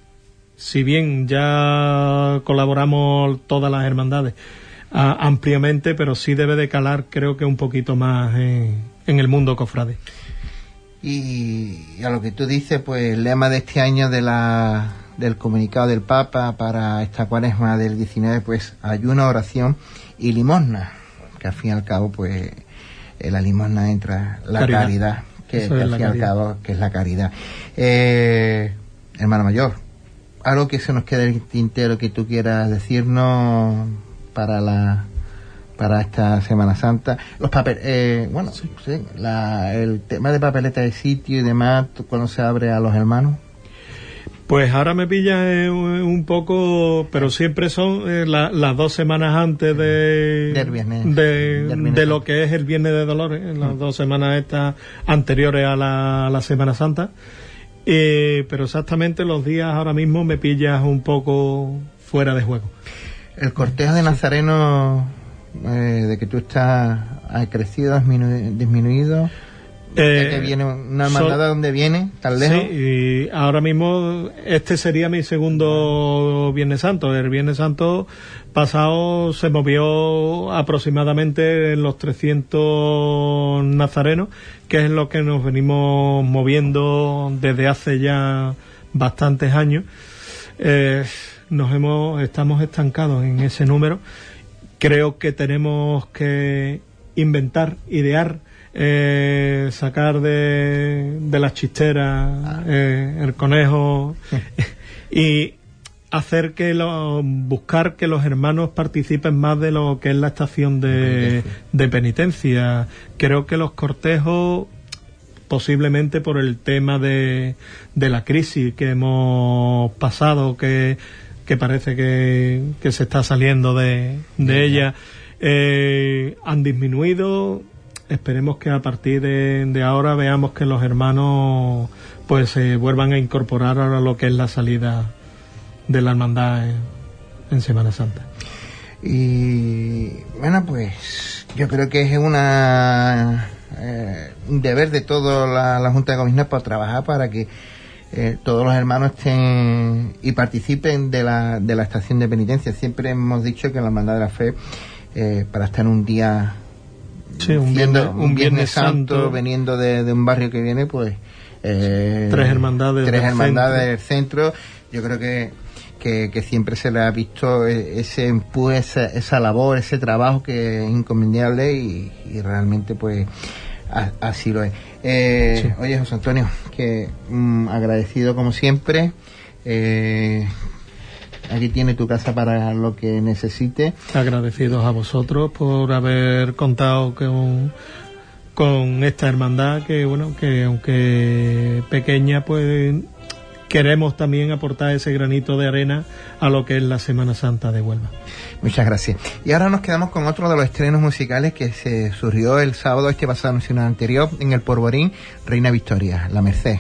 Si bien ya colaboramos todas las hermandades a- ampliamente, pero sí debe de calar creo que un poquito más en, en el mundo cofrade. Y a lo que tú dices, pues el lema de este año de la, del comunicado del Papa para esta cuaresma del 19, pues ayuno, oración y limosna, que al fin y al cabo, pues en la limosna entra la Caridad. caridad, que, al fin y al cabo que es la caridad. Eh, hermano mayor, algo que se nos quede en el tintero que tú quieras decirnos para la para esta Semana Santa. Los papeles, eh, bueno, sí, la- el tema de papeleta de sitio y demás, ¿tú cuando se abre a los hermanos? Pues ahora me pilla eh, un poco, pero siempre son eh, la- las dos semanas antes de, Del viernes. de, Del viernes de lo que es el Viernes de Dolores, las dos semanas estas anteriores a la, a la Semana Santa. Eh, pero exactamente los días ahora mismo me pillas un poco fuera de juego. El cortejo de Nazareno, eh, de que tú estás, ha crecido, ha disminu- disminuido. Eh, que viene una hermandad donde viene, tan lejos. Sí, y ahora mismo este sería mi segundo Viernes Santo. El Viernes Santo pasado se movió aproximadamente en los 300 nazarenos, que es lo que nos venimos moviendo desde hace ya bastantes años. Eh, nos hemos, estamos estancados en ese número. Creo que tenemos que inventar, idear, eh, sacar de, de las chisteras eh, el conejo [LAUGHS] y hacer que lo, buscar que los hermanos participen más de lo que es la estación de, de penitencia. Creo que los cortejos posiblemente por el tema de, de la crisis que hemos pasado, que, que parece que, que se está saliendo de, de ella, eh, han disminuido. Esperemos que a partir de, de ahora veamos que los hermanos pues se vuelvan a incorporar a lo que es la salida de la hermandad en, Semana Santa. Y bueno, pues yo creo que es una eh, un deber de toda la, Junta de Comisiones por trabajar para que eh, todos los hermanos estén y participen de la, de la estación de penitencia. Siempre hemos dicho que la Hermandad de la Fe, eh, para estar un día Sí, un siendo viernes- un Viernes Santo. veniendo de, de un barrio que viene, pues eh, Tres hermandades tres del hermandades del centro. Yo creo que, que, que siempre se le ha visto eh, ese empuje, esa, esa labor, ese trabajo que es encomiable y, y realmente pues a- así lo es. Eh, Sí. Oye, José Antonio, que mm, agradecido como siempre. Eh, aquí tiene tu casa para lo que necesite. Agradecidos a vosotros por haber contado con, con esta hermandad que, bueno, que aunque pequeña, pues queremos también aportar ese granito de arena a lo que es la Semana Santa de Huelva. Muchas gracias. Y ahora nos quedamos con otro de los estrenos musicales que se surgió el sábado este pasado nacional anterior en el Porvorín, Reina Victoria, La Merced.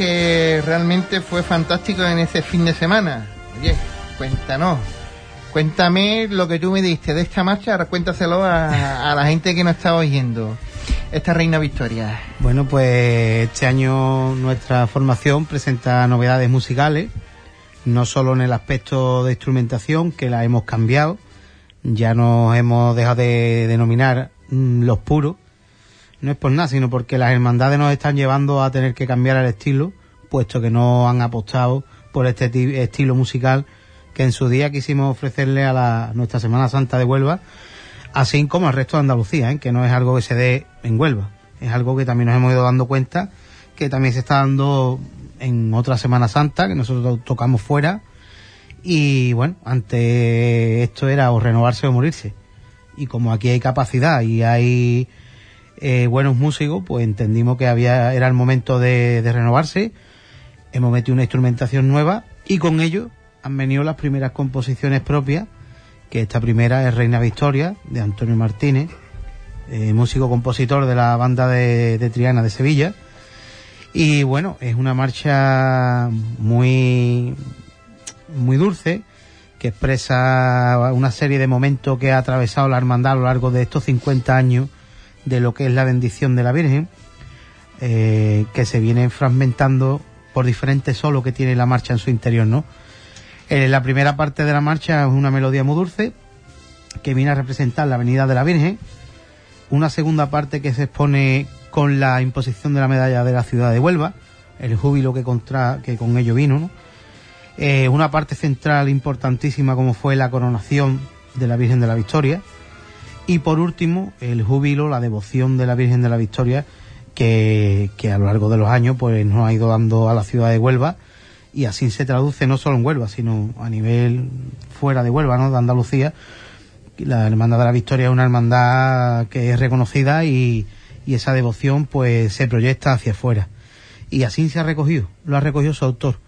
Que realmente fue fantástico en ese fin de semana. Oye, cuéntanos. Cuéntame lo que tú me diste de esta marcha, ahora cuéntaselo a, la gente que nos está oyendo. Esta Reina Victoria. Bueno, pues este año nuestra formación presenta novedades musicales, no solo en el aspecto de instrumentación, que la hemos cambiado, ya nos hemos dejado de denominar mm, los puros, no es por nada, sino porque las hermandades nos están llevando a tener que cambiar el estilo, puesto que no han apostado por este estilo musical que en su día quisimos ofrecerle a la, nuestra Semana Santa de Huelva, así como al resto de Andalucía, ¿eh? que no es algo que se dé en Huelva, es algo que también nos hemos ido dando cuenta que también se está dando en otra Semana Santa, que nosotros tocamos fuera, y bueno, ante esto era o renovarse o morirse. Y como aquí hay capacidad y hay eh, buenos músicos, pues entendimos que había era el momento de, de renovarse. Hemos metido una instrumentación nueva y con ello han venido las primeras composiciones propias, que esta primera es Reina Victoria, de Antonio Martínez, eh, músico compositor de la banda de, de, Triana de Sevilla. Y bueno, es una marcha muy, muy dulce, que expresa una serie de momentos que ha atravesado la hermandad a lo largo de estos 50 años de lo que es la bendición de la Virgen, eh, que se viene fragmentando por diferentes solos que tiene la marcha en su interior, ¿no? Eh, la primera parte de la marcha es una melodía muy dulce que viene a representar la Avenida de la Virgen. Una segunda parte que se expone con la imposición de la medalla de la ciudad de Huelva, el júbilo que, contra, que con ello vino. ¿no? Eh, una parte central importantísima como fue la coronación de la Virgen de la Victoria. Y por último, el júbilo, la devoción de la Virgen de la Victoria que, que a lo largo de los años pues nos ha ido dando a la ciudad de Huelva y así se traduce no solo en Huelva, sino a nivel fuera de Huelva, ¿no? de Andalucía. La Hermandad de la Victoria es una hermandad que es reconocida y, y esa devoción pues se proyecta hacia afuera. Y así se ha recogido, lo ha recogido su autor.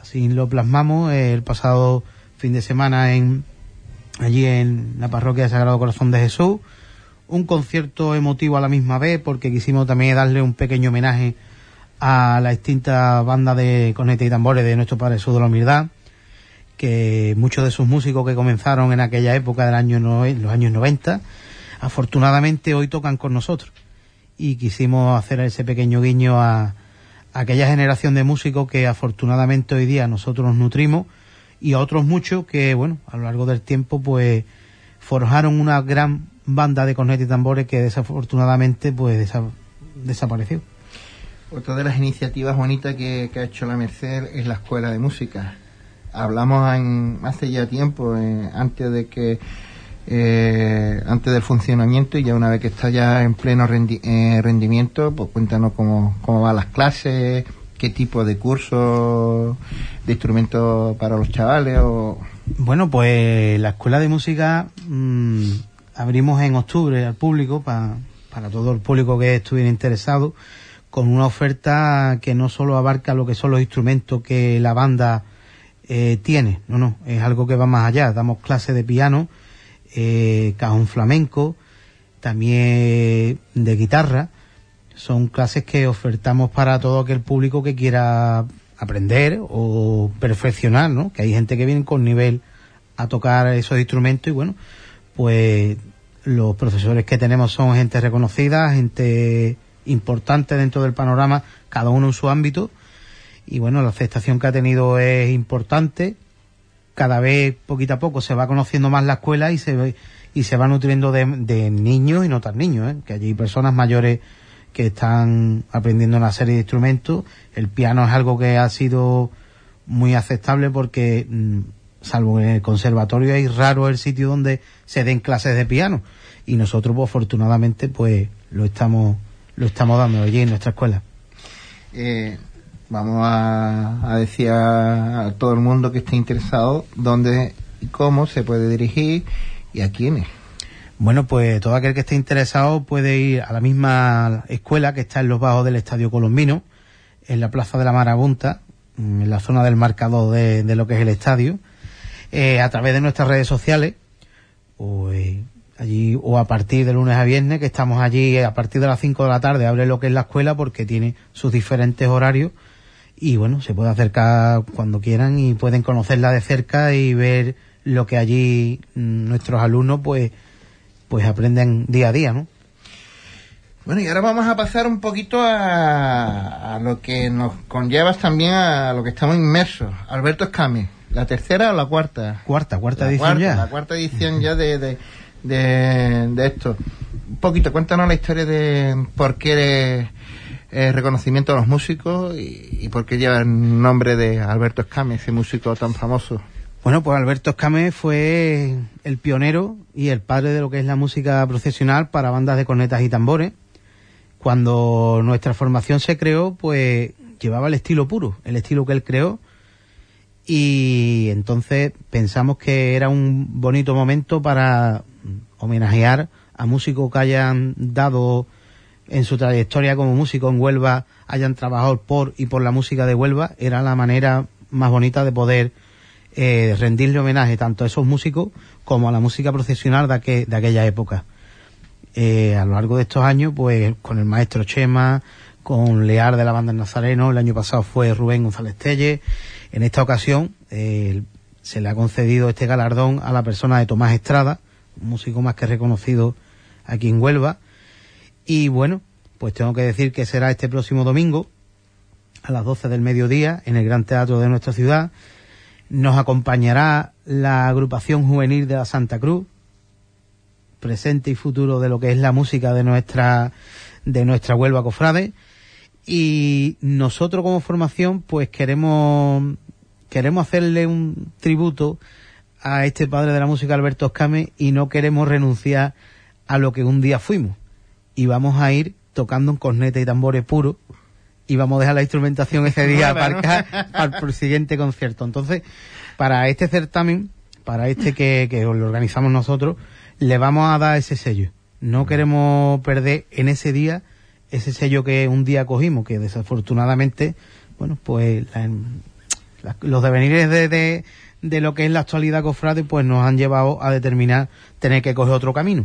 Así lo plasmamos el pasado fin de semana en allí en la parroquia de Sagrado Corazón de Jesús. Un concierto emotivo a la misma vez porque quisimos también darle un pequeño homenaje a la extinta banda de cornetas y tambores de nuestro Padre Jesús de la Humildad, que muchos de sus músicos que comenzaron en aquella época del año no, los años 90, afortunadamente hoy tocan con nosotros. Y quisimos hacer ese pequeño guiño a, a aquella generación de músicos que afortunadamente hoy día nosotros nos nutrimos y a otros muchos que, bueno, a lo largo del tiempo pues forjaron una gran banda de cornetas y tambores que desafortunadamente pues desa desapareció. Otra de las iniciativas bonitas que, ha hecho la Merced es la Escuela de Música. Hablamos hace ya tiempo, eh, antes de que eh, antes del funcionamiento y ya una vez que está ya en pleno eh, rendimiento, pues cuéntanos cómo, cómo van las clases, qué tipo de cursos de instrumentos para los chavales o... Bueno, pues la Escuela de Música mmm, abrimos en octubre al público, pa, para todo el público que estuviera interesado con una oferta que no solo abarca lo que son los instrumentos que la banda eh, tiene, no, no, es algo que va más allá. Damos clases de piano, eh, cajón flamenco, también de guitarra. Son clases que ofertamos para todo aquel público que quiera aprender o perfeccionar, ¿no? Que hay gente que viene con nivel a tocar esos instrumentos y bueno, pues los profesores que tenemos son gente reconocida, gente importante dentro del panorama, cada uno en su ámbito. Y bueno, la aceptación que ha tenido es importante. Cada vez, poquito a poco, se va conociendo más la escuela y se, y se va nutriendo de, de niños y no tan niños, ¿eh? que allí hay personas mayores que están aprendiendo una serie de instrumentos. El piano es algo que ha sido muy aceptable porque, mm, salvo en el conservatorio, hay raro el sitio donde se den clases de piano. Y nosotros, pues, afortunadamente, pues, lo estamos lo estamos dando allí en nuestra escuela. Eh, vamos a, a decir a, a, todo el mundo que esté interesado dónde y cómo se puede dirigir y a quiénes. Bueno, pues todo aquel que esté interesado puede ir a la misma escuela que está en los bajos del Estadio Colombino, en la Plaza de la Marabunta, en la zona del marcador de, lo que es el estadio, eh, a través de nuestras redes sociales, pues allí o a partir de lunes a viernes, que estamos allí a partir de las 5 de la tarde, abre lo que es la escuela porque tiene sus diferentes horarios y bueno, se puede acercar cuando quieran y pueden conocerla de cerca y ver lo que allí nuestros alumnos pues pues aprenden día a día, ¿no? Bueno, y ahora vamos a pasar un poquito a, a lo que nos conllevas también a lo que estamos inmersos. Alberto Escame, ¿la tercera o la cuarta? Cuarta, cuarta la edición cuarta, ya. La cuarta edición ya de, de, de, de, esto. Un poquito, cuéntanos la historia de por qué eh, reconocimiento a los músicos y, y, por qué lleva el nombre de Alberto Escame, ese músico tan famoso. Bueno, pues Alberto Escame fue el pionero y el padre de lo que es la música procesional para bandas de cornetas y tambores. Cuando nuestra formación se creó, pues llevaba el estilo puro, el estilo que él creó. Y entonces pensamos que era un bonito momento para homenajear a músicos que hayan dado en su trayectoria como músico en Huelva, hayan trabajado por y por la música de Huelva. Era la manera más bonita de poder eh, rendirle homenaje tanto a esos músicos como a la música procesional de, aquella época. Eh, a lo largo de estos años, pues con el maestro Chema, con Lear de la banda Nazareno, el año pasado fue Rubén González Telle. En esta ocasión eh, se le ha concedido este galardón a la persona de Tomás Estrada, un músico más que reconocido aquí en Huelva. Y bueno, pues tengo que decir que será este próximo domingo a las 12 del mediodía en el Gran Teatro de nuestra ciudad. Nos acompañará la agrupación juvenil de la Santa Cruz, presente y futuro de lo que es la música de nuestra de nuestra Huelva Cofrade. Y nosotros como formación pues queremos queremos hacerle un tributo a este padre de la música Alberto Escame y no queremos renunciar a lo que un día fuimos. Y vamos a ir tocando un corneta y tambores puros y vamos a dejar la instrumentación ese día aparcada para el siguiente concierto entonces para este certamen para este que, que lo organizamos nosotros le vamos a dar ese sello. No queremos perder en ese día ese sello que un día cogimos, que desafortunadamente, bueno, pues los devenires de, de, lo que es la actualidad cofrade, pues nos han llevado a determinar tener que coger otro camino.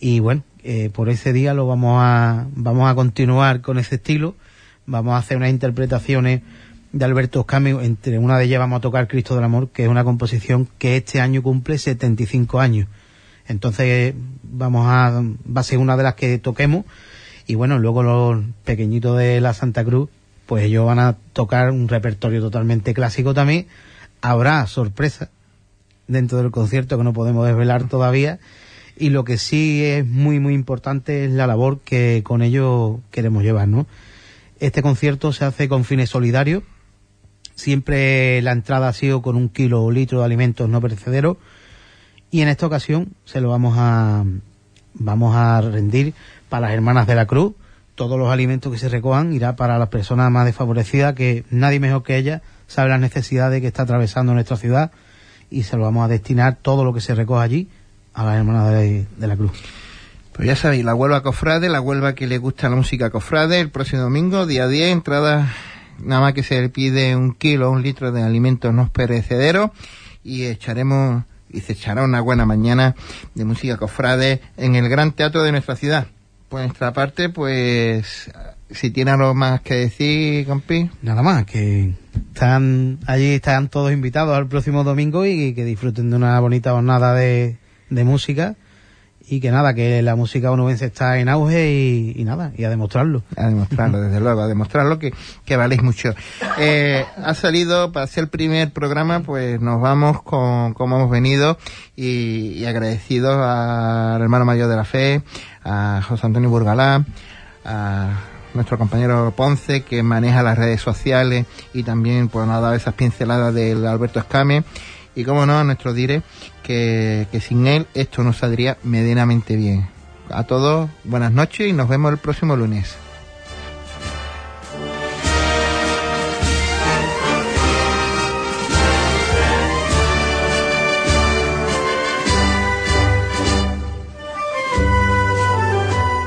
Y bueno, eh, por ese día lo vamos a, vamos a continuar con ese estilo, vamos a hacer unas interpretaciones de Alberto Oscame, entre una de ellas vamos a tocar Cristo del Amor, que es una composición que este año cumple 75 años. Entonces vamos a, va a ser una de las que toquemos y bueno, luego los pequeñitos de la Santa Cruz, pues ellos van a tocar un repertorio totalmente clásico también. Habrá sorpresa dentro del concierto que no podemos desvelar todavía y lo que sí es muy muy importante es la labor que con ellos queremos llevar, ¿no? Este concierto se hace con fines solidarios. Siempre la entrada ha sido con un kilo o litro de alimentos no perecederos y en esta ocasión se lo vamos a, vamos a rendir para las hermanas de la cruz. Todos los alimentos que se recojan irá para las personas más desfavorecidas, que nadie mejor que ellas sabe las necesidades que está atravesando nuestra ciudad y se lo vamos a destinar todo lo que se recoja allí a las hermanas de, la cruz. Pues ya sabéis, la Huelva Cofrade, la Huelva que le gusta la música Cofrade, el próximo domingo, día 10, entrada, nada más que se le pide un kilo, un litro de alimentos no perecederos y echaremos y se echará una buena mañana de música cofrade en el gran teatro de nuestra ciudad. Por nuestra parte, pues, si tiene algo más que decir, compi. Nada más, que están allí, están todos invitados al próximo domingo y que disfruten de una bonita jornada de, de música y que nada, que la música onubense está en auge y, nada, y a demostrarlo. A demostrarlo, desde luego, a demostrarlo que, que valéis mucho. Eh, ha salido para ser el primer programa, pues nos vamos con como hemos venido y, agradecidos al hermano mayor de la fe, a José Antonio Burgalá, a nuestro compañero Ponce que maneja las redes sociales y también pues nos ha dado esas pinceladas del Alberto Escame y como no a nuestro dire que, sin él esto no saldría medianamente bien. A todos, buenas noches y nos vemos el próximo lunes.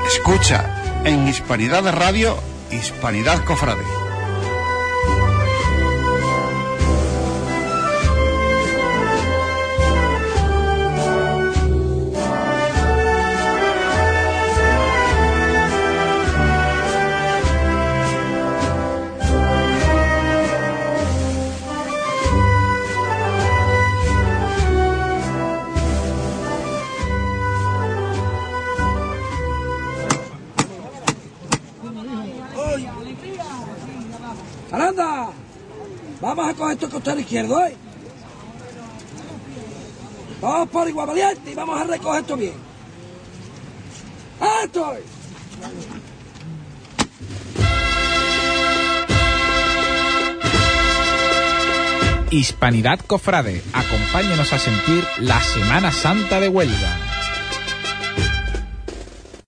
Escucha en Hispanidad Radio, Hispanidad Cofrade. Vamos a coger esto costado izquierdo, ¿eh? Vamos por igual valiente y vamos a recoger esto bien. ¡Esto! Hispanidad Cofrade, acompáñenos a sentir la Semana Santa de Huelva.